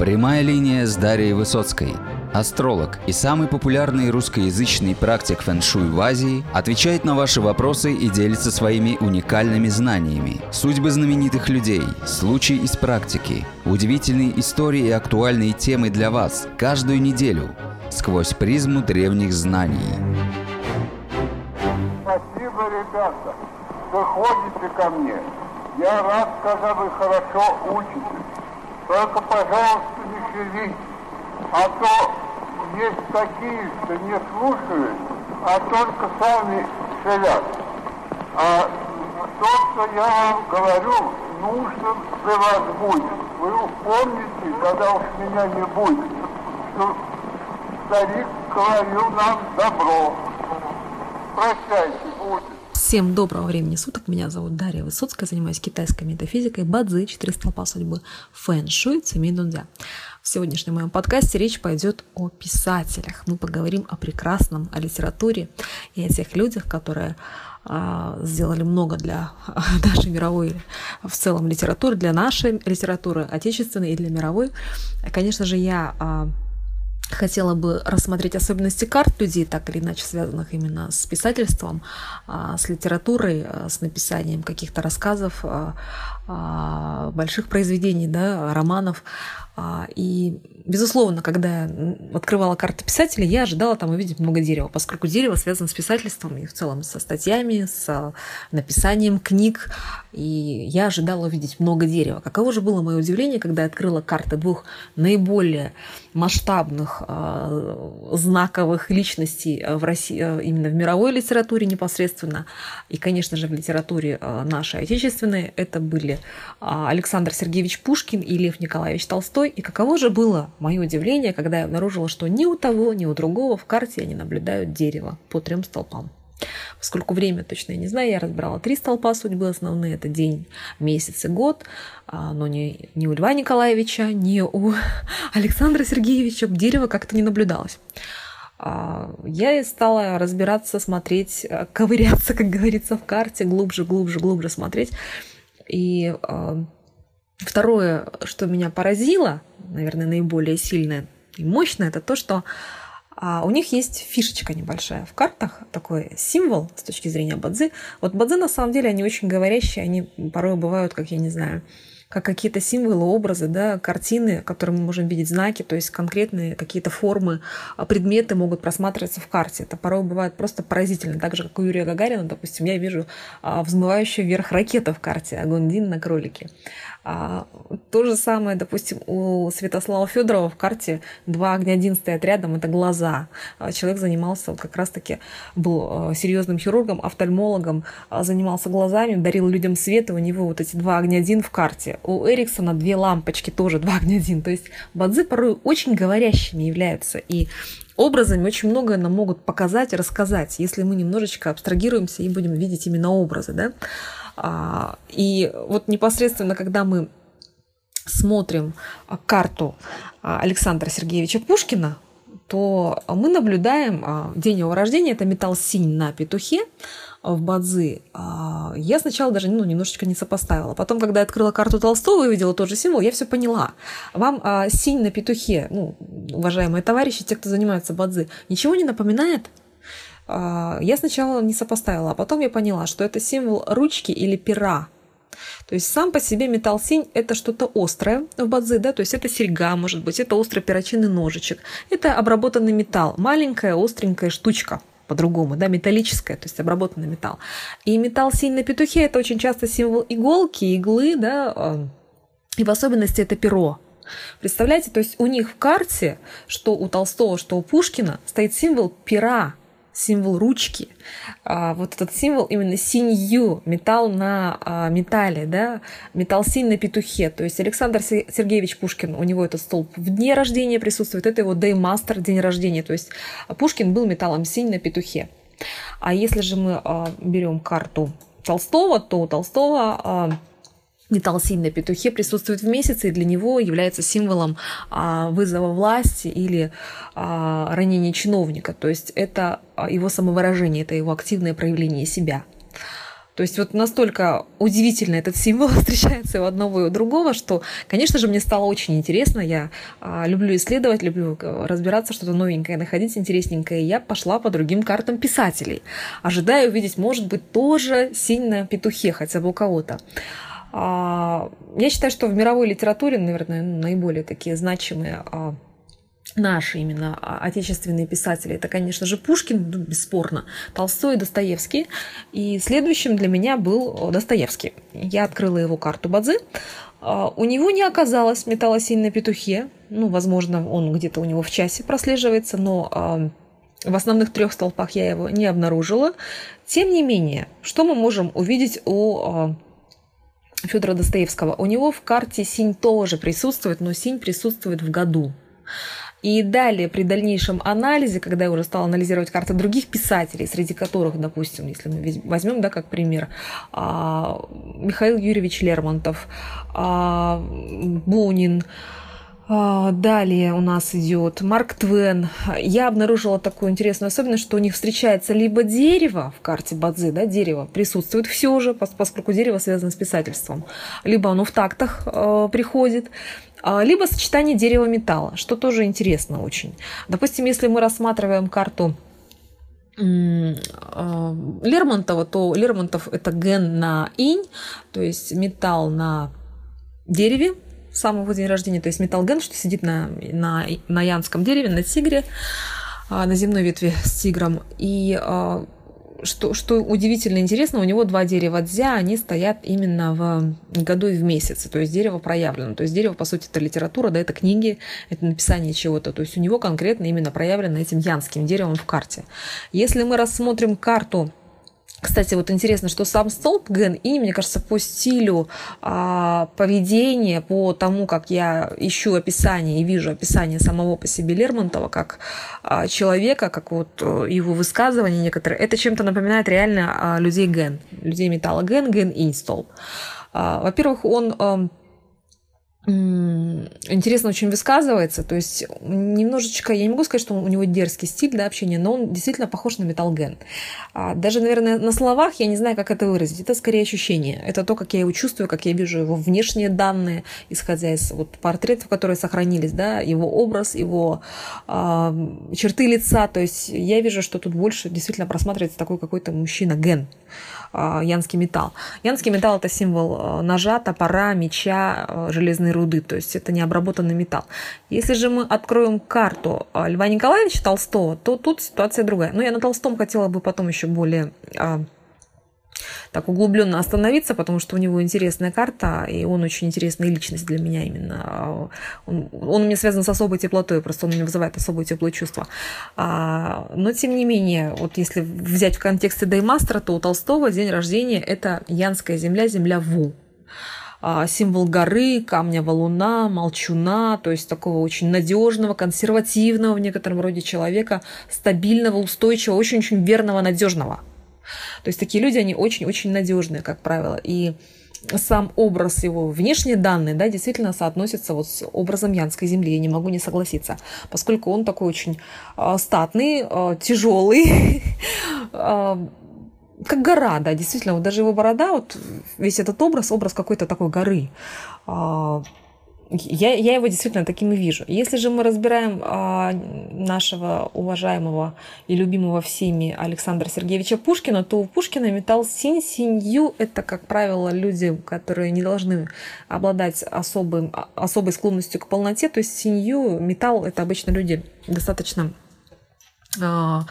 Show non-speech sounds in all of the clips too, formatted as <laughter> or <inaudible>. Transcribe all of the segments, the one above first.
Прямая линия с Дарьей Высоцкой. Астролог и самый популярный русскоязычный практик фэн-шуй в Азии отвечает на ваши вопросы и делится своими уникальными знаниями. Судьбы знаменитых людей, случаи из практики, удивительные истории и актуальные темы для вас каждую неделю сквозь призму древних знаний. Спасибо, ребята, что ходите ко мне. Я рад, когда вы хорошо учитесь. Только, пожалуйста, не шевелитесь. А то есть такие, что не слушают, а только сами шевят. А то, что я вам говорю, нужно для вас будет. Вы помните, когда уж меня не будет, что старик говорил нам добро. Прощайте, будет. Всем доброго времени суток. Меня зовут Дарья Высоцкая, занимаюсь китайской метафизикой, бадзи, четыре столпа судьбы, фэн-шуй, цемей дунзя. В сегодняшнем моем подкасте речь пойдет о писателях. Мы поговорим о прекрасном, о литературе и о тех людях, которые а, сделали много для <laughs> нашей мировой в целом литературы, для нашей литературы, отечественной и для мировой. Конечно же, я а, хотела бы рассмотреть особенности карт людей, так или иначе связанных именно с писательством, а, с литературой, а, с написанием каких-то рассказов, а, больших произведений, да, романов. И, безусловно, когда я открывала карты писателя, я ожидала там увидеть много дерева, поскольку дерево связано с писательством и в целом со статьями, с написанием книг. И я ожидала увидеть много дерева. Каково же было мое удивление, когда я открыла карты двух наиболее масштабных, знаковых личностей в России, именно в мировой литературе непосредственно, и, конечно же, в литературе нашей отечественной. Это были Александр Сергеевич Пушкин и Лев Николаевич Толстой. И каково же было мое удивление, когда я обнаружила, что ни у того, ни у другого в карте они наблюдают дерево по трем столпам. Поскольку время точно я не знаю, я разбирала три столпа судьбы основные. Это день, месяц и год. Но не, не у Льва Николаевича, не у <laughs> Александра Сергеевича дерево как-то не наблюдалось. Я стала разбираться, смотреть, ковыряться, как говорится, в карте, глубже, глубже, глубже смотреть. И второе, что меня поразило, наверное, наиболее сильное и мощное, это то, что а у них есть фишечка небольшая в картах, такой символ с точки зрения бадзи. Вот бадзи на самом деле они очень говорящие, они порой бывают, как я не знаю, как какие-то символы, образы, да, картины, которые мы можем видеть, знаки, то есть конкретные какие-то формы, а, предметы могут просматриваться в карте. Это порой бывает просто поразительно. Так же, как у Юрия Гагарина, допустим, я вижу а, взмывающую вверх ракета в карте Агундин на кролике. А, то же самое, допустим, у Святослава Федорова в карте два огня один стоят рядом, это глаза. Человек занимался вот как раз-таки, был серьезным хирургом, офтальмологом, занимался глазами, дарил людям свет, и у него вот эти два огня один в карте у Эриксона две лампочки, тоже два огня один. То есть бадзи порой очень говорящими являются. И образами очень многое нам могут показать, рассказать, если мы немножечко абстрагируемся и будем видеть именно образы. Да? А, и вот непосредственно, когда мы смотрим карту Александра Сергеевича Пушкина, то мы наблюдаем а, день его рождения, это металл синь на петухе, в Бадзи, а, я сначала даже ну, немножечко не сопоставила. Потом, когда я открыла карту Толстого и увидела тот же символ, я все поняла. Вам а, синь на петухе, ну, уважаемые товарищи, те, кто занимается Бадзи, ничего не напоминает? А, я сначала не сопоставила, а потом я поняла, что это символ ручки или пера. То есть сам по себе металл синь – это что-то острое в бадзи, да, то есть это серьга, может быть, это острый перочинный ножичек, это обработанный металл, маленькая остренькая штучка – по-другому, да, металлическое, то есть обработанный металл. И металл синь на петухе – это очень часто символ иголки, иглы, да, а, и в особенности это перо. Представляете, то есть у них в карте, что у Толстого, что у Пушкина, стоит символ пера, символ ручки, а, вот этот символ именно синью, металл на а, металле, да, металл синь на петухе. То есть Александр Сергеевич Пушкин, у него этот столб в дне рождения присутствует, это его деймастер, день рождения. То есть Пушкин был металлом синь на петухе. А если же мы а, берем карту Толстого, то у Толстого металл синь на петухе присутствует в месяце и для него является символом а, вызова власти или а, ранения чиновника. То есть это а, его самовыражение, это его активное проявление себя. То есть вот настолько удивительно этот символ <laughs> встречается у одного и у другого, что, конечно же, мне стало очень интересно. Я а, люблю исследовать, люблю э, разбираться, что-то новенькое находить, интересненькое. И я пошла по другим картам писателей, ожидая увидеть, может быть, тоже синь на петухе, хотя бы у кого-то. А, я считаю, что в мировой литературе, наверное, наиболее такие значимые а, наши именно отечественные писатели, это, конечно же, Пушкин, ну, бесспорно, Толстой Достоевский. И следующим для меня был Достоевский. Я открыла его карту Бадзи. А, у него не оказалось металлосинь на петухе. Ну, возможно, он где-то у него в часе прослеживается, но в основных трех столпах я его не обнаружила. Тем не менее, что мы можем увидеть у Федора Достоевского? У него в карте синь тоже присутствует, но синь присутствует в году. И далее, при дальнейшем анализе, когда я уже стала анализировать карты других писателей, среди которых, допустим, если мы возьмем, да, как пример, а, Михаил Юрьевич Лермонтов, а, Бунин, Далее у нас идет Марк Твен. Я обнаружила такую интересную особенность, что у них встречается либо дерево в карте Бадзи, да, дерево присутствует все же, поскольку дерево связано с писательством, либо оно в тактах э, приходит, а, либо сочетание дерева-металла, что тоже интересно очень. Допустим, если мы рассматриваем карту а, Лермонтова, то Лермонтов это ген на инь, то есть металл на дереве самого день рождения, то есть металл ген, что сидит на, на, на янском дереве, на тигре, а, на земной ветви с тигром. И что, что удивительно интересно, у него два дерева дзя, они стоят именно в году и в месяце, то есть дерево проявлено. То есть дерево, по сути, это литература, да, это книги, это написание чего-то. То есть у него конкретно именно проявлено этим янским деревом в карте. Если мы рассмотрим карту кстати, вот интересно, что сам столб Ген И, мне кажется, по стилю а, поведения, по тому, как я ищу описание и вижу описание самого по себе Лермонтова как а, человека, как вот э, его высказывания некоторые, это чем-то напоминает реально а, людей Ген, людей металла Ген, Ген и столб. А, во-первых, он интересно очень высказывается, то есть немножечко, я не могу сказать, что у него дерзкий стиль да, общения, но он действительно похож на металлген. А даже, наверное, на словах я не знаю, как это выразить. Это скорее ощущение. Это то, как я его чувствую, как я вижу его внешние данные, исходя из вот портретов, которые сохранились, да, его образ, его э, черты лица. То есть я вижу, что тут больше действительно просматривается такой какой-то мужчина-ген. А, янский металл. Янский металл – это символ а, ножа, топора, меча, а, железной руды, то есть это необработанный металл. Если же мы откроем карту Льва Николаевича Толстого, то тут ситуация другая. Но я на Толстом хотела бы потом еще более так углубленно остановиться, потому что у него интересная карта, и он очень интересная личность для меня именно. Он, он у меня связан с особой теплотой, просто он мне вызывает особое теплое чувство. А, но, тем не менее, вот если взять в контексте Даймастера, то у Толстого день рождения – это Янская земля, земля Ву а, символ горы, камня валуна, молчуна, то есть такого очень надежного, консервативного в некотором роде человека, стабильного, устойчивого, очень-очень верного, надежного. То есть такие люди, они очень-очень надежные, как правило. И сам образ его, внешние данные, да, действительно соотносятся вот с образом Янской земли. Я не могу не согласиться, поскольку он такой очень э, статный, э, тяжелый, э, <laughs> как гора, да, действительно, вот даже его борода, вот весь этот образ, образ какой-то такой горы я, я его действительно таким и вижу. Если же мы разбираем а, нашего уважаемого и любимого всеми Александра Сергеевича Пушкина, то у Пушкина металл синь, синью – это, как правило, люди, которые не должны обладать особым, особой склонностью к полноте. То есть синью, металл – это обычно люди достаточно а,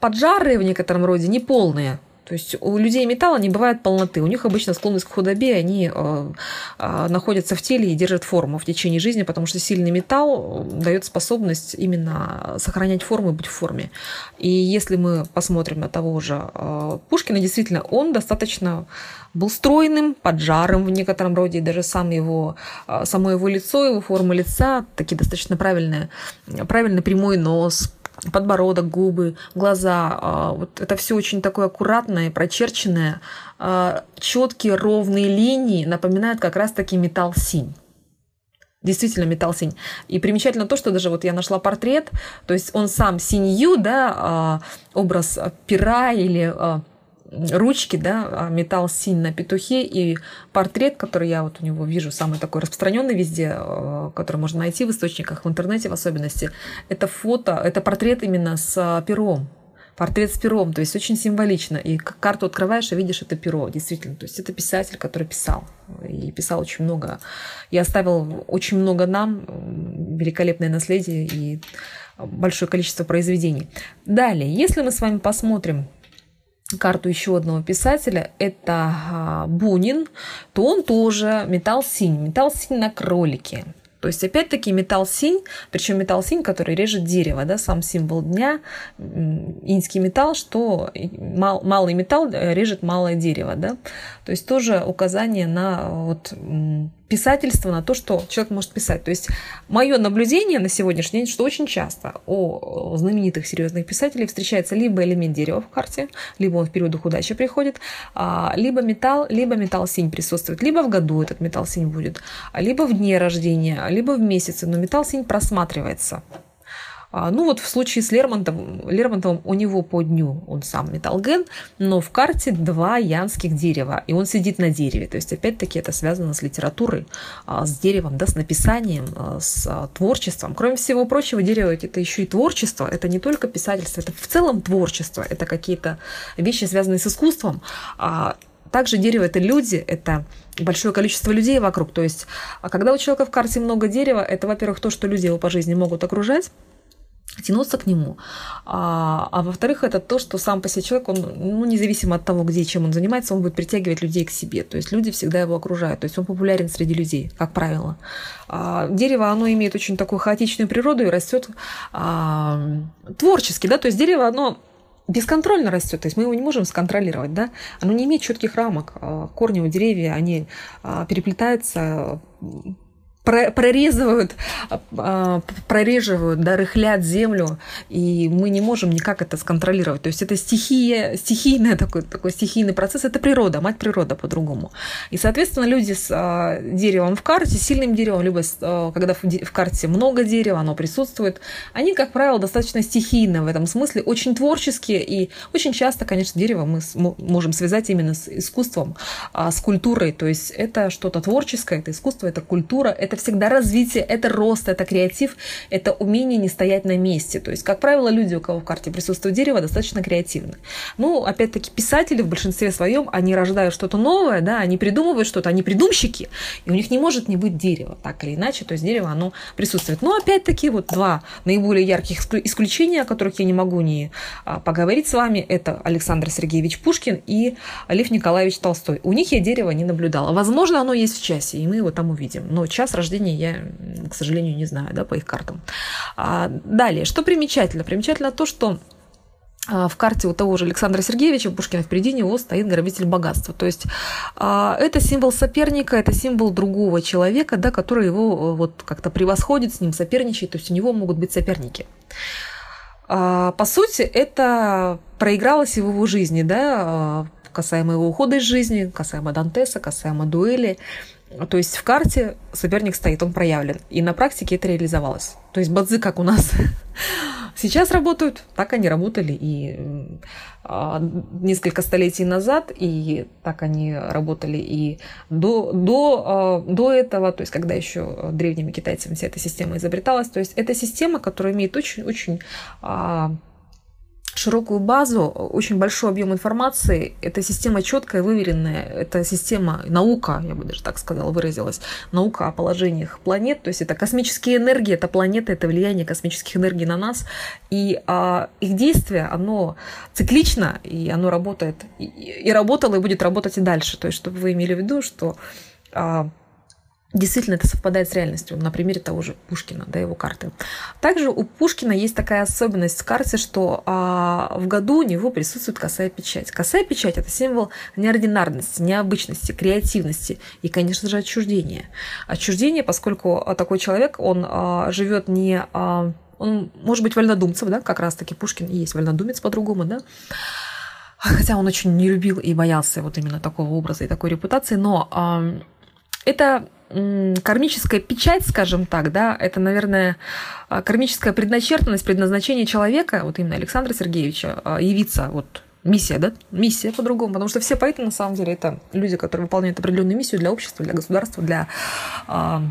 поджарые в некотором роде, неполные. То есть у людей металла не бывает полноты. У них обычно склонность к худобе, они э, э, находятся в теле и держат форму в течение жизни, потому что сильный металл дает способность именно сохранять форму и быть в форме. И если мы посмотрим на того же э, Пушкина, действительно, он достаточно был стройным, поджарым в некотором роде, и даже сам его, само его лицо, его форма лица, такие достаточно правильные, правильный прямой нос, подбородок, губы, глаза. А, вот это все очень такое аккуратное, прочерченное. А, Четкие ровные линии напоминают как раз-таки металл синь. Действительно металл синь. И примечательно то, что даже вот я нашла портрет, то есть он сам синью, да, а, образ пера или ручки, да, а, металл синь на петухе и портрет, который я вот у него вижу, самый такой распространенный везде, э, который можно найти в источниках, в интернете в особенности, это фото, это портрет именно с пером, портрет с пером, то есть очень символично. И карту открываешь и видишь это перо, действительно. То есть это писатель, который писал. И писал очень много. И оставил очень много нам, великолепное наследие и большое количество произведений. Далее, если мы с вами посмотрим карту еще одного писателя, это а, Бунин, то он тоже металл синь, металл синь на кролике. То есть, опять-таки, металл синь, причем металл синь, который режет дерево, да, сам символ дня, инский металл, что мал, малый металл э, режет малое дерево, да. То есть, тоже указание на вот, писательство, на то, что человек может писать. То есть, мое наблюдение на сегодняшний день, что очень часто у знаменитых серьезных писателей встречается либо элемент дерева в карте, либо он в периодах удачи приходит, а, либо металл, либо металл синь присутствует, либо в году этот металл синь будет, либо в дне рождения, либо в месяце, но металл синь просматривается. А, ну вот в случае с Лермонтовым, Лермонтовым у него по дню он сам металлген, но в карте два янских дерева, и он сидит на дереве. То есть опять-таки это связано с литературой, а, с деревом, да, с написанием, а, с творчеством. Кроме всего прочего, дерево это еще и творчество, это не только писательство, это в целом творчество, это какие-то вещи, связанные с искусством. Также дерево это люди, это большое количество людей вокруг. То есть, когда у человека в карте много дерева, это, во-первых, то, что люди его по жизни могут окружать, тянуться к нему. А, а во-вторых, это то, что сам по себе человек, он, ну, независимо от того, где и чем он занимается, он будет притягивать людей к себе. То есть люди всегда его окружают. То есть он популярен среди людей, как правило. А, дерево, оно имеет очень такую хаотичную природу и растет а, творчески, да, то есть дерево, оно бесконтрольно растет, то есть мы его не можем сконтролировать, да, оно не имеет четких рамок. А, корни у деревья, они а, переплетаются прорезывают, а, прореживают, да, землю, и мы не можем никак это сконтролировать. То есть это стихия, стихийный такой, такой стихийный процесс, это природа, мать природа по-другому. И, соответственно, люди с а, деревом в карте, сильным деревом, либо а, когда в карте много дерева, оно присутствует, они, как правило, достаточно стихийны в этом смысле, очень творческие, и очень часто, конечно, дерево мы можем связать именно с искусством, с культурой, то есть это что-то творческое, это искусство, это культура, это всегда развитие, это рост, это креатив, это умение не стоять на месте. То есть, как правило, люди, у кого в карте присутствует дерево, достаточно креативны. Ну, опять-таки, писатели в большинстве своем, они рождают что-то новое, да, они придумывают что-то, они придумщики, и у них не может не быть дерева, так или иначе, то есть дерево, оно присутствует. Но опять-таки, вот два наиболее ярких исключения, о которых я не могу не а, поговорить с вами, это Александр Сергеевич Пушкин и Лев Николаевич Толстой. У них я дерево не наблюдала. Возможно, оно есть в часе, и мы его там увидим. Но час рождения рождения я, к сожалению, не знаю, да, по их картам. А, далее, что примечательно? Примечательно то, что а, в карте у того же Александра Сергеевича Пушкина впереди него стоит грабитель богатства. То есть а, это символ соперника, это символ другого человека, да, который его вот как-то превосходит, с ним соперничает, то есть у него могут быть соперники. По сути, это проигралось в его жизни, да, касаемо его ухода из жизни, касаемо Дантеса, касаемо дуэли. То есть в карте соперник стоит, он проявлен. И на практике это реализовалось. То есть бадзы, как у нас <laughs> сейчас работают, так они работали и а, несколько столетий назад, и так они работали и до, до, а, до этого, то есть когда еще древними китайцами вся эта система изобреталась. То есть это система, которая имеет очень-очень широкую базу, очень большой объем информации. Это система четкая, выверенная. Это система наука, я бы даже так сказала, выразилась. Наука о положениях планет. То есть это космические энергии, это планеты, это влияние космических энергий на нас. И а, их действие, оно циклично, и оно работает, и, и работало, и будет работать и дальше. То есть, чтобы вы имели в виду, что а, Действительно, это совпадает с реальностью, на примере того же Пушкина, да, его карты. Также у Пушкина есть такая особенность в карте, что а, в году у него присутствует косая печать. Косая печать – это символ неординарности, необычности, креативности и, конечно же, отчуждения. Отчуждение, поскольку такой человек, он а, живет не… А, он может быть вольнодумцем, да, как раз-таки Пушкин и есть вольнодумец по-другому, да, хотя он очень не любил и боялся вот именно такого образа и такой репутации, но а, это кармическая печать, скажем так, да, это, наверное, а, кармическая предначертанность, предназначение человека, вот именно Александра Сергеевича, а, явиться вот миссия, да? Миссия по-другому, потому что все поэты, на самом деле, это люди, которые выполняют определенную миссию для общества, для государства, для а,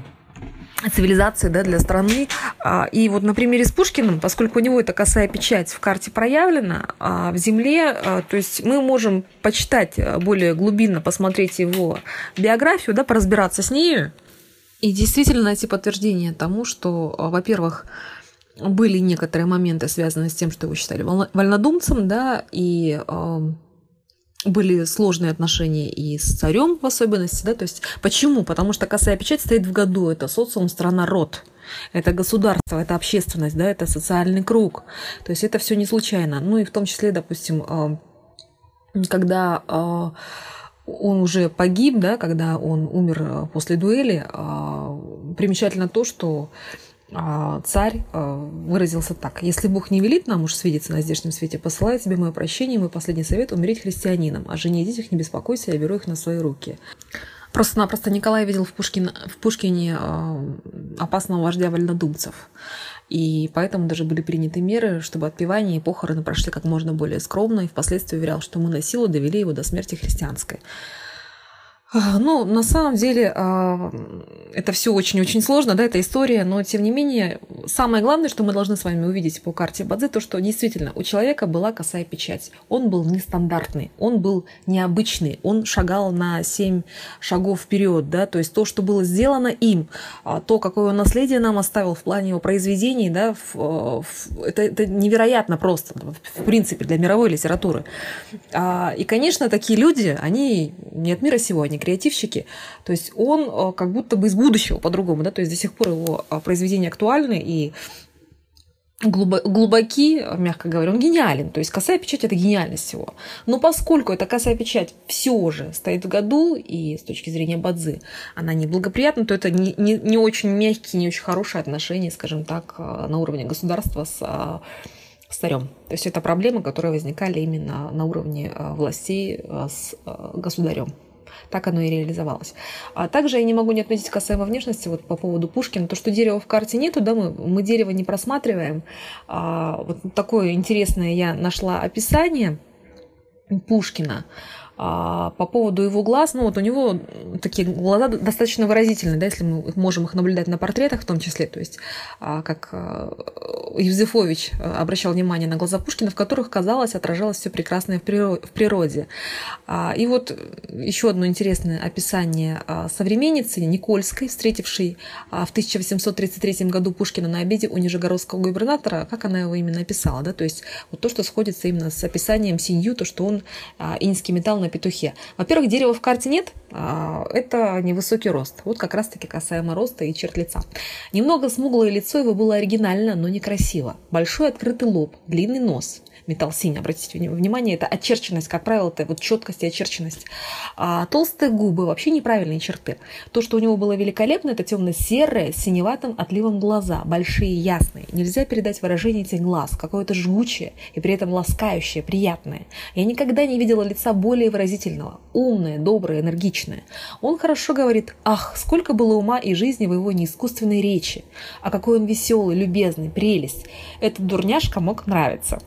цивилизации, да, для страны. А, и вот на примере с Пушкиным, поскольку у него эта косая печать в карте проявлена, а в земле, а, то есть мы можем почитать более глубинно, посмотреть его биографию, да, поразбираться с нею, и действительно найти подтверждение тому, что, во-первых, были некоторые моменты, связанные с тем, что его считали вольнодумцем, да, и э, были сложные отношения и с царем в особенности, да, то есть почему? Потому что косая печать стоит в году, это социум, страна, род, это государство, это общественность, да, это социальный круг, то есть это все не случайно, ну и в том числе, допустим, э, когда э, он уже погиб, да, когда он умер после дуэли, примечательно то, что а, царь а, выразился так. «Если Бог не велит нам уж свидеться на здешнем свете, посылаю тебе мое прощение и мой последний совет – умереть христианином. А жене и детях не беспокойся, я беру их на свои руки». Просто-напросто Николай видел в, Пушкин, в Пушкине а, опасного вождя вольнодумцев. И поэтому даже были приняты меры, чтобы отпевание и похороны прошли как можно более скромно, и впоследствии уверял, что мы на силу довели его до смерти христианской. Ну, на самом деле, а, это все очень-очень сложно, да, эта история, но тем не менее, самое главное, что мы должны с вами увидеть по карте Бадзе, то, что действительно у человека была косая печать. Он был нестандартный, он был необычный, он шагал на семь шагов вперед, да, то есть то, что было сделано им, а, то, какое он наследие нам оставил в плане его произведений, да, в, в, это, это невероятно просто, в принципе, для мировой литературы. А, и, конечно, такие люди, они не от мира сего, они креативщики. То есть он э, как будто бы из будущего по-другому, да, то есть до сих пор его э, произведения актуальны и глубоки, мягко говоря, он гениален. То есть косая печать – это гениальность всего. Но поскольку эта косая печать все же стоит в году, и с точки зрения Бадзы она неблагоприятна, то это не, не, не очень мягкие, не очень хорошие отношения, скажем так, э, на уровне государства с старем. То есть это проблемы, которые возникали именно на уровне властей с государем так оно и реализовалось. А также я не могу не отметить касаемо внешности, вот по поводу Пушкина, то, что дерева в карте нету, да, мы, мы дерево не просматриваем. А, вот такое интересное я нашла описание Пушкина. А, по поводу его глаз, ну вот у него такие глаза достаточно выразительные, да, если мы можем их наблюдать на портретах в том числе, то есть а, как а, Евзефович обращал внимание на глаза Пушкина, в которых, казалось, отражалось все прекрасное в природе. И вот еще одно интересное описание современницы Никольской, встретившей в 1833 году Пушкина на обеде у нижегородского губернатора, как она его именно описала, да, то есть вот то, что сходится именно с описанием Синью, то, что он инский металл на петухе. Во-первых, дерева в карте нет, это невысокий рост. Вот как раз-таки касаемо роста и черт лица. Немного смуглое лицо его было оригинально, но некрасиво. Большой открытый лоб, длинный нос, металл синий, обратите внимание, это очерченность, как правило, это вот четкость и очерченность. А толстые губы, вообще неправильные черты. То, что у него было великолепно, это темно-серые, синеватым отливом глаза, большие, ясные. Нельзя передать выражение этих глаз, какое-то жгучее и при этом ласкающее, приятное. Я никогда не видела лица более выразительного, умное, доброе, энергичное. Он хорошо говорит, ах, сколько было ума и жизни в его неискусственной речи, а какой он веселый, любезный, прелесть. Этот дурняшка мог нравиться.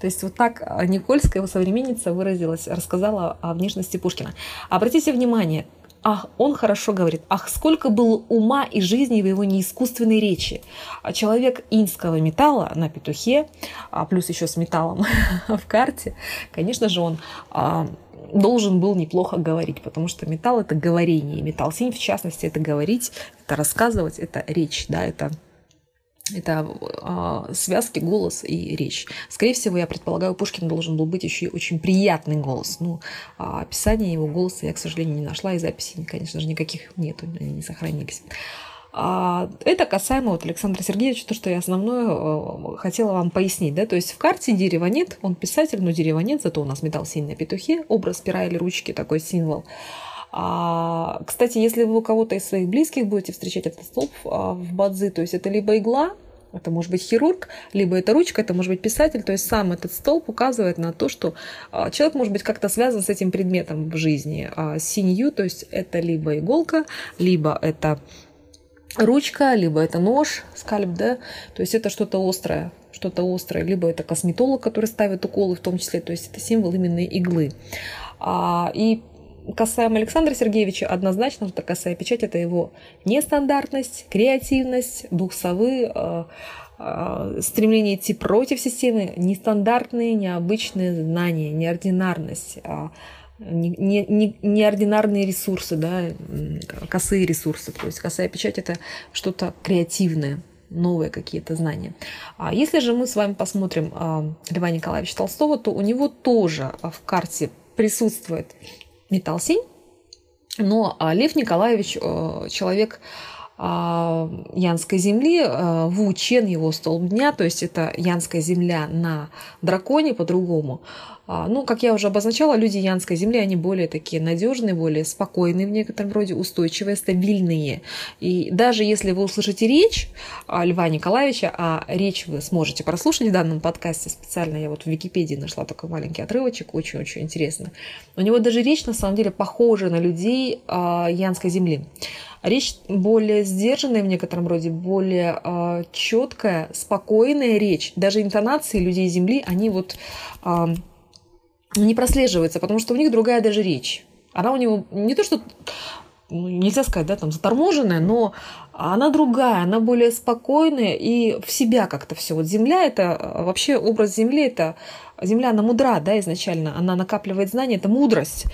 То то есть вот так а, Никольская, его современница, выразилась, рассказала о внешности Пушкина. Обратите внимание, ах, он хорошо говорит, ах, сколько было ума и жизни в его неискусственной речи. А человек инского металла на петухе, а плюс еще с металлом <laughs> в карте, конечно же, он а, должен был неплохо говорить, потому что металл это говорение, металл синь в частности это говорить, это рассказывать, это речь, да, это это э, связки, голос и речь. Скорее всего, я предполагаю, Пушкин должен был быть еще и очень приятный голос. Ну, а описания его голоса я, к сожалению, не нашла, и записей, конечно же, никаких нету, они не сохранились. А, это касаемо вот Александра Сергеевича, то, что я основное э, хотела вам пояснить. Да? То есть в карте дерева нет, он писатель, но дерева нет, зато у нас металл синий на петухе, образ пера или ручки, такой символ. А, кстати, если вы у кого-то из своих близких будете встречать этот столб а, в бадзи, то есть это либо игла, это может быть хирург, либо это ручка, это может быть писатель. То есть сам этот столб указывает на то, что а, человек может быть как-то связан с этим предметом в жизни. А синью, то есть это либо иголка, либо это ручка, либо это нож, скальп, да, то есть это что-то острое, что-то острое, либо это косметолог, который ставит уколы в том числе, то есть это символ именно иглы. А, и касаемо Александра Сергеевича, однозначно, что касая печать, это его нестандартность, креативность, дух совы, а, а, стремление идти против системы, нестандартные, необычные знания, неординарность, а, неординарные не, не ресурсы, да, косые ресурсы. То есть косая печать – это что-то креативное, новые какие-то знания. А если же мы с вами посмотрим Льва Николаевича Толстого, то у него тоже в карте присутствует металл синь, но Лев Николаевич человек янской земли, Ву Чен его столб дня, то есть это янская земля на драконе по-другому. А, ну, как я уже обозначала, люди Янской земли, они более такие надежные, более спокойные в некотором роде, устойчивые, стабильные. И даже если вы услышите речь а, Льва Николаевича, а речь вы сможете прослушать в данном подкасте специально, я вот в Википедии нашла такой маленький отрывочек, очень-очень интересно. У него даже речь на самом деле похожа на людей а, Янской земли. Речь более сдержанная в некотором роде, более э, четкая, спокойная речь. Даже интонации людей Земли, они вот э, не прослеживается, потому что у них другая даже речь. Она у него не то, что ну, нельзя сказать, да, там заторможенная, но она другая, она более спокойная и в себя как-то все. Вот земля это вообще образ земли это Земля, она мудра, да, изначально, она накапливает знания, это мудрость.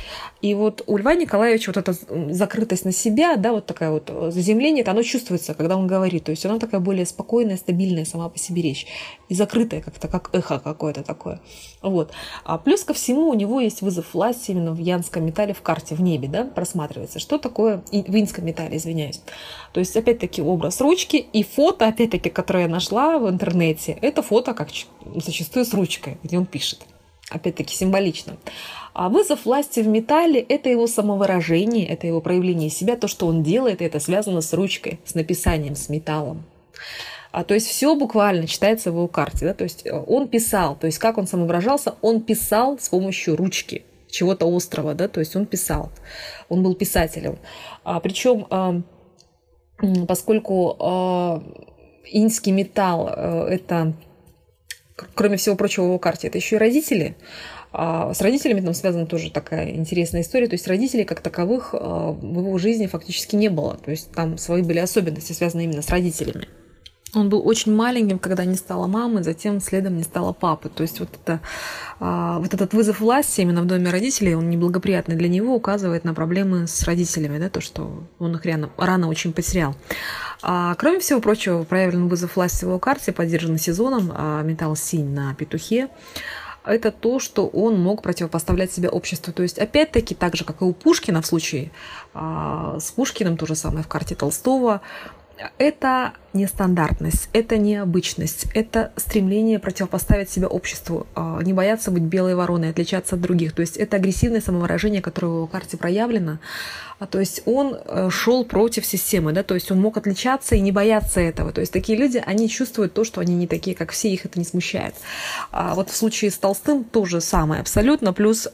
И вот у Льва Николаевича вот эта закрытость на себя, да, вот такая вот э, заземление, это оно чувствуется, когда он говорит. То есть она такая более спокойная, стабильная сама по себе речь. И закрытая как-то, как эхо какое-то такое. Вот. А плюс ко всему у него есть вызов власти именно в янском металле в карте, в небе, да, просматривается. Что такое в инском металле, извиняюсь. То есть, опять-таки, образ ручки и фото, опять-таки, которое я нашла в интернете, это фото как зачастую с ручкой, где он пишет. Опять-таки символично. А вызов власти в металле – это его самовыражение, это его проявление себя, то, что он делает, это связано с ручкой, с написанием, с металлом. А, то есть все буквально читается в его карте. Да? То есть э, он писал, то есть как он самовыражался, он писал с помощью ручки чего-то острого, да, то есть он писал, он был писателем. А, причем, поскольку а, инский металл а, это кроме всего прочего, в его карте, это еще и родители. А с родителями там связана тоже такая интересная история. То есть родителей как таковых а, в его жизни фактически не было. То есть там свои были особенности, связанные именно с родителями. Он был очень маленьким, когда не стала мамы, затем следом не стала папы. То есть вот, это, а, вот этот вызов власти именно в доме родителей, он неблагоприятный для него, указывает на проблемы с родителями, да, то, что он их рано, рано очень потерял. А, кроме всего прочего, проявлен вызов власти в его карте, поддержанный сезоном а, металл синь на петухе это то, что он мог противопоставлять себя обществу. То есть, опять-таки, так же, как и у Пушкина в случае а, с Пушкиным, то же самое в карте Толстого, это нестандартность, это необычность, это стремление противопоставить себя обществу, а, не бояться быть белой вороной, отличаться от других. То есть это агрессивное самовыражение, которое в его карте проявлено. А, то есть он э, шел против системы, да, то есть он мог отличаться и не бояться этого. То есть такие люди, они чувствуют то, что они не такие, как все, их это не смущает. А вот в случае с Толстым то же самое абсолютно. Плюс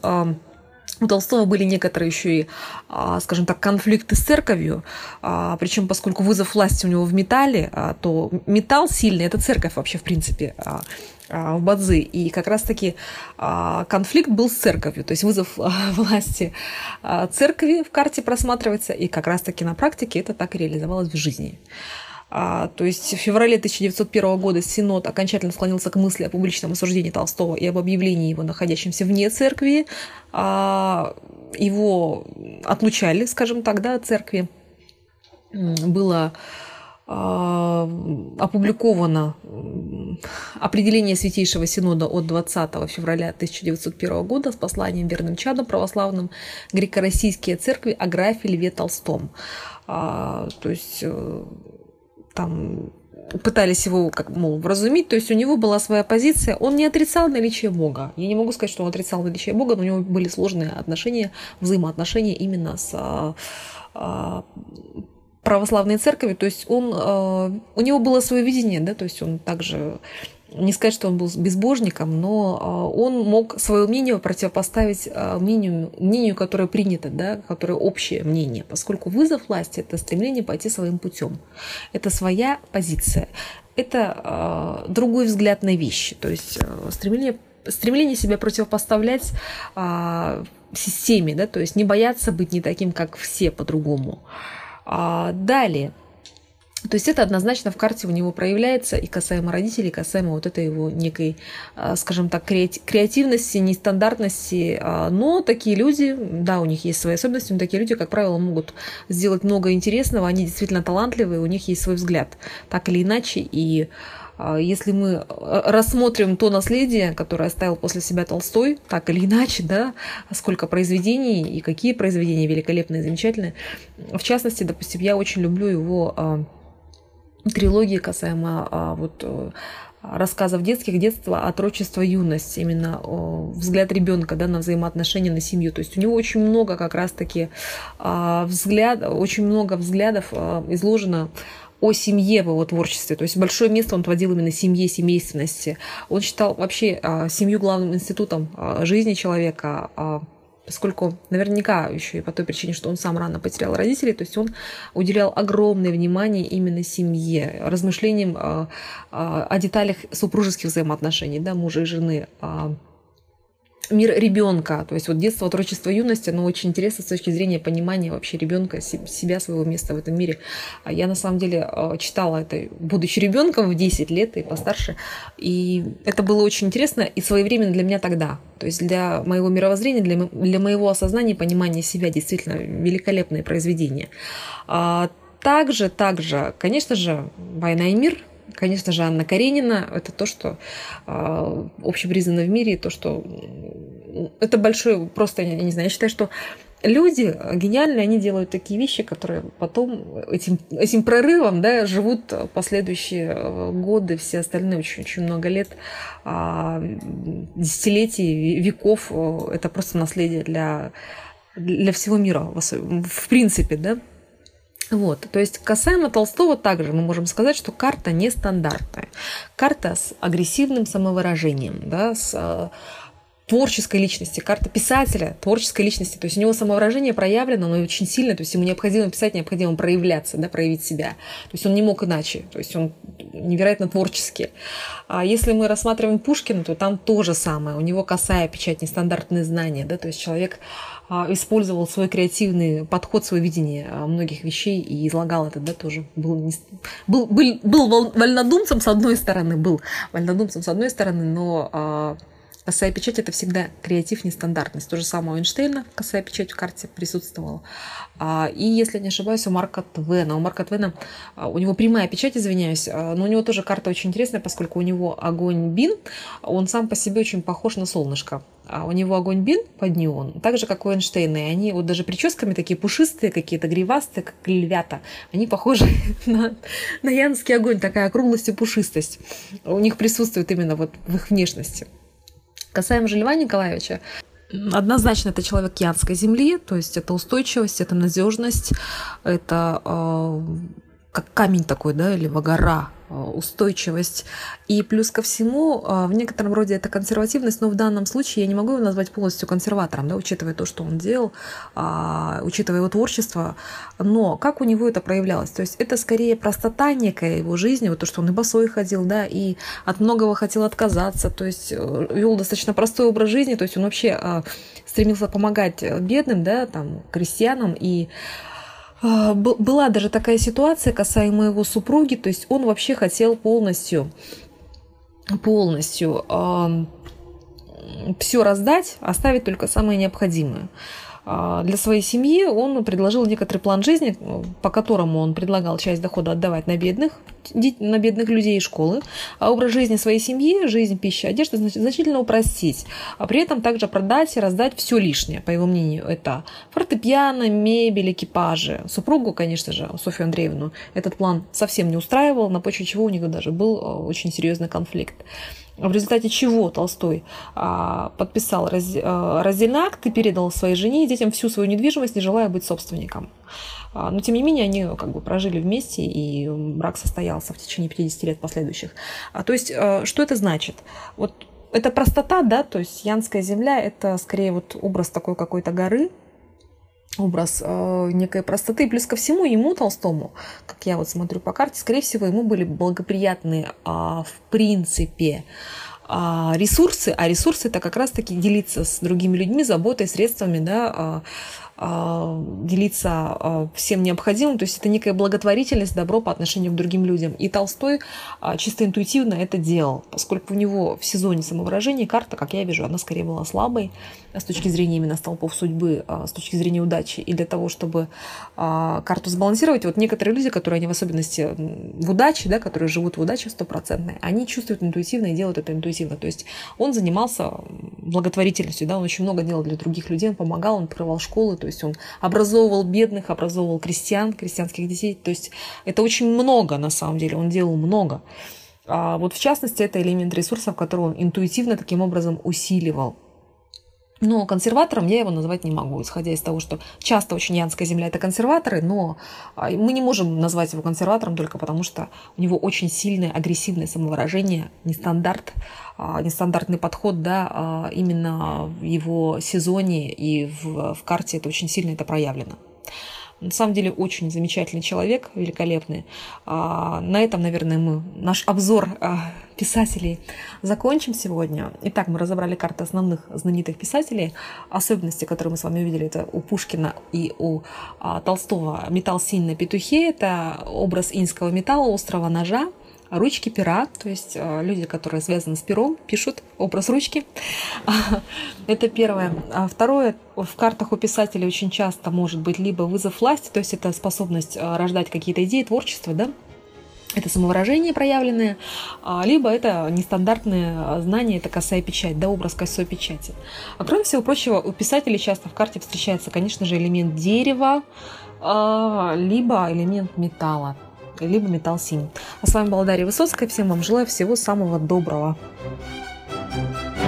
у Толстого были некоторые еще и, а, скажем так, конфликты с церковью, а, причем поскольку вызов власти у него в металле, а, то металл сильный – это церковь вообще в принципе в Бадзи. И как раз-таки конфликт был с церковью, то есть вызов власти церкви в карте просматривается, и как раз-таки на практике это так и реализовалось в жизни. А, то есть в феврале 1901 года Синод окончательно склонился к мысли о публичном осуждении Толстого и об объявлении его находящимся вне церкви. А, его отлучали, скажем так, да, от церкви. Было а, опубликовано определение Святейшего Синода от 20 февраля 1901 года с посланием верным чадом православным греко-российские церкви о графе Льве Толстом. То есть э, там пытались его, как, мол, вразумить, то есть у него была своя позиция, он не отрицал наличие Бога. Я не могу сказать, что он отрицал наличие Бога, но у него были сложные отношения, взаимоотношения именно с а, а, православной церковью, то есть он, а, у него было свое видение, да, то есть он также не сказать, что он был безбожником, но он мог свое мнение противопоставить мнению, мнению, которое принято, да, которое общее мнение, поскольку вызов власти – это стремление пойти своим путем. Это своя позиция. Это другой взгляд на вещи, то есть стремление стремление себя противопоставлять а, системе, да, то есть не бояться быть не таким, как все по-другому. А, далее. То есть это однозначно в карте у него проявляется и касаемо родителей, и касаемо вот этой его некой, а, скажем так, креативности, нестандартности. А, но такие люди, да, у них есть свои особенности, но такие люди, как правило, могут сделать много интересного, они действительно талантливые, у них есть свой взгляд, так или иначе, и а, если мы рассмотрим то наследие, которое оставил после себя Толстой, так или иначе, да, сколько произведений и какие произведения великолепные, замечательные. В частности, допустим, я очень люблю его трилогии касаемо а, вот э, рассказов детских, детства, отрочество, юность, именно взгляд ребенка да, на взаимоотношения, на семью. То есть у него очень много как раз-таки взгляд, очень много взглядов изложено о семье в его творчестве. То есть большое место он отводил именно семье, семейственности. Он считал вообще а, семью главным институтом а, жизни человека, а, поскольку наверняка еще и по той причине, что он сам рано потерял родителей, то есть он уделял огромное внимание именно семье, размышлениям о деталях супружеских взаимоотношений, да, мужа и жены, мир ребенка. То есть вот детство, отрочество, юность, оно очень интересно с точки зрения понимания вообще ребенка, себя, своего места в этом мире. А я на самом деле а, читала это, будучи ребенком в 10 лет и постарше. И это было очень интересно и своевременно для меня тогда. То есть для моего мировоззрения, для, для моего осознания понимания себя действительно великолепное произведение. А также, также, конечно же, «Война и мир» Конечно же, Анна Каренина – это то, что э, общепризнано в мире, то, что это большой, просто, я не знаю, я считаю, что люди гениальные, они делают такие вещи, которые потом этим, этим прорывом да, живут последующие э, годы, все остальные очень, очень много лет, а, десятилетий, веков. Это просто наследие для, для всего мира, в принципе, да. Вот, то есть касаемо Толстого также мы можем сказать, что карта нестандартная. Карта с агрессивным самовыражением, да, с э, творческой личности, карта писателя, творческой личности. То есть у него самовыражение проявлено, но очень сильно, то есть ему необходимо писать, необходимо проявляться, да, проявить себя. То есть он не мог иначе, то есть он невероятно творческий. А если мы рассматриваем Пушкина, то там то же самое. У него косая печать, нестандартные знания, да, то есть человек использовал свой креативный подход, свое видение а, многих вещей и излагал это, да, тоже был, был, был, был вольнодумцем с одной стороны, был вольнодумцем с одной стороны, но а, Косая печать – это всегда креатив, нестандартность. То же самое у Эйнштейна косая печать в карте присутствовала. И, если не ошибаюсь, у Марка Твена. У Марка Твена, у него прямая печать, извиняюсь, но у него тоже карта очень интересная, поскольку у него огонь бин, он сам по себе очень похож на солнышко. А у него огонь бин под неон, так же, как у Эйнштейна. И они вот даже прическами такие пушистые, какие-то гривастые, как львята. Они похожи <laughs> на, на янский огонь, такая округлость и пушистость. У них присутствует именно вот в их внешности. Касаемо же Льва Николаевича, Однозначно это человек янской земли, то есть это устойчивость, это надежность, это э, как камень такой, да, или гора, Э, устойчивость. И плюс ко всему, э, в некотором роде это консервативность, но в данном случае я не могу его назвать полностью консерватором, да, учитывая то, что он делал, а, учитывая его творчество. Но как у него это проявлялось? То есть это скорее простота некая его жизни, вот то, что он и босой ходил, да, и от многого хотел отказаться, то есть э, вел достаточно простой образ жизни, то есть он вообще стремился помогать бедным, да, там, крестьянам, и а, была даже такая ситуация касаемо его супруги, то есть он вообще хотел полностью, полностью все раздать, оставить только самое необходимое. А, для своей семьи он предложил некоторый план жизни, по которому он предлагал часть дохода отдавать на бедных, на бедных людей и школы, а образ жизни своей семьи, жизнь, пища, одежда значительно упростить, а при этом также продать и раздать все лишнее, по его мнению. Это фортепиано, мебель, экипажи. Супругу, конечно же, Софью Андреевну, этот план совсем не устраивал, на почве чего у них даже был а, очень серьезный конфликт в результате чего Толстой а, подписал раз, а, раздельный акт и передал своей жене и детям всю свою недвижимость, не желая быть собственником. А, но, тем не менее, они как бы прожили вместе, и брак состоялся в течение 50 лет последующих. То есть, что это значит? Вот это простота, да, то есть Янская земля – это скорее вот образ такой какой-то горы, образ э, некой простоты. Плюс ко всему ему, Толстому, как я вот смотрю по карте, скорее всего, ему были благоприятные э, в принципе ресурсы, а ресурсы это как раз-таки делиться с другими людьми, заботой, средствами, да, э, а, делиться а, всем необходимым, то есть это некая благотворительность, добро по отношению к другим людям. И Толстой а, чисто интуитивно это делал, поскольку у него в сезоне самовыражения карта, как я вижу, она скорее была слабой с точки зрения именно столпов судьбы, с точки зрения удачи. И для того, чтобы карту сбалансировать, вот некоторые люди, которые они в особенности в удаче, да, которые живут в удаче стопроцентной, они чувствуют интуитивно и делают это интуитивно. То есть он занимался благотворительностью, да, он очень много делал для других людей, он помогал, он открывал школы, то есть он образовывал бедных, образовывал крестьян, крестьянских детей. То есть это очень много на самом деле, он делал много. А вот в частности, это элемент ресурсов, который он интуитивно таким образом усиливал. Но консерватором я его назвать не могу, исходя из того, что часто очень Янская земля – это консерваторы, но а, мы не можем назвать его консерватором только потому, что у него очень сильное агрессивное самовыражение, нестандарт, а, нестандартный подход, да, а, именно в его сезоне и в, в карте это очень сильно это проявлено. На самом деле очень замечательный человек, великолепный. А, на этом, наверное, мы наш обзор а, писателей закончим сегодня. Итак, мы разобрали карты основных знаменитых писателей. Особенности, которые мы с вами увидели, это у Пушкина и у а, Толстого металл синь на петухе. Это образ инского металла, острого ножа ручки пера, то есть э, люди, которые связаны с пером, пишут образ ручки. <laughs> Это первое. А второе, в картах у писателей очень часто может быть либо вызов власти, то есть это способность э, рождать какие-то идеи, творчество, да, это самовыражение проявленное, а, либо это нестандартное знание, это косая печать, да, образ косой печати. А кроме всего прочего, у писателей часто в карте встречается, конечно же, элемент дерева, а, либо элемент металла либо металл синий. А с вами была Дарья Высоцкая. Всем вам желаю всего самого доброго. thank you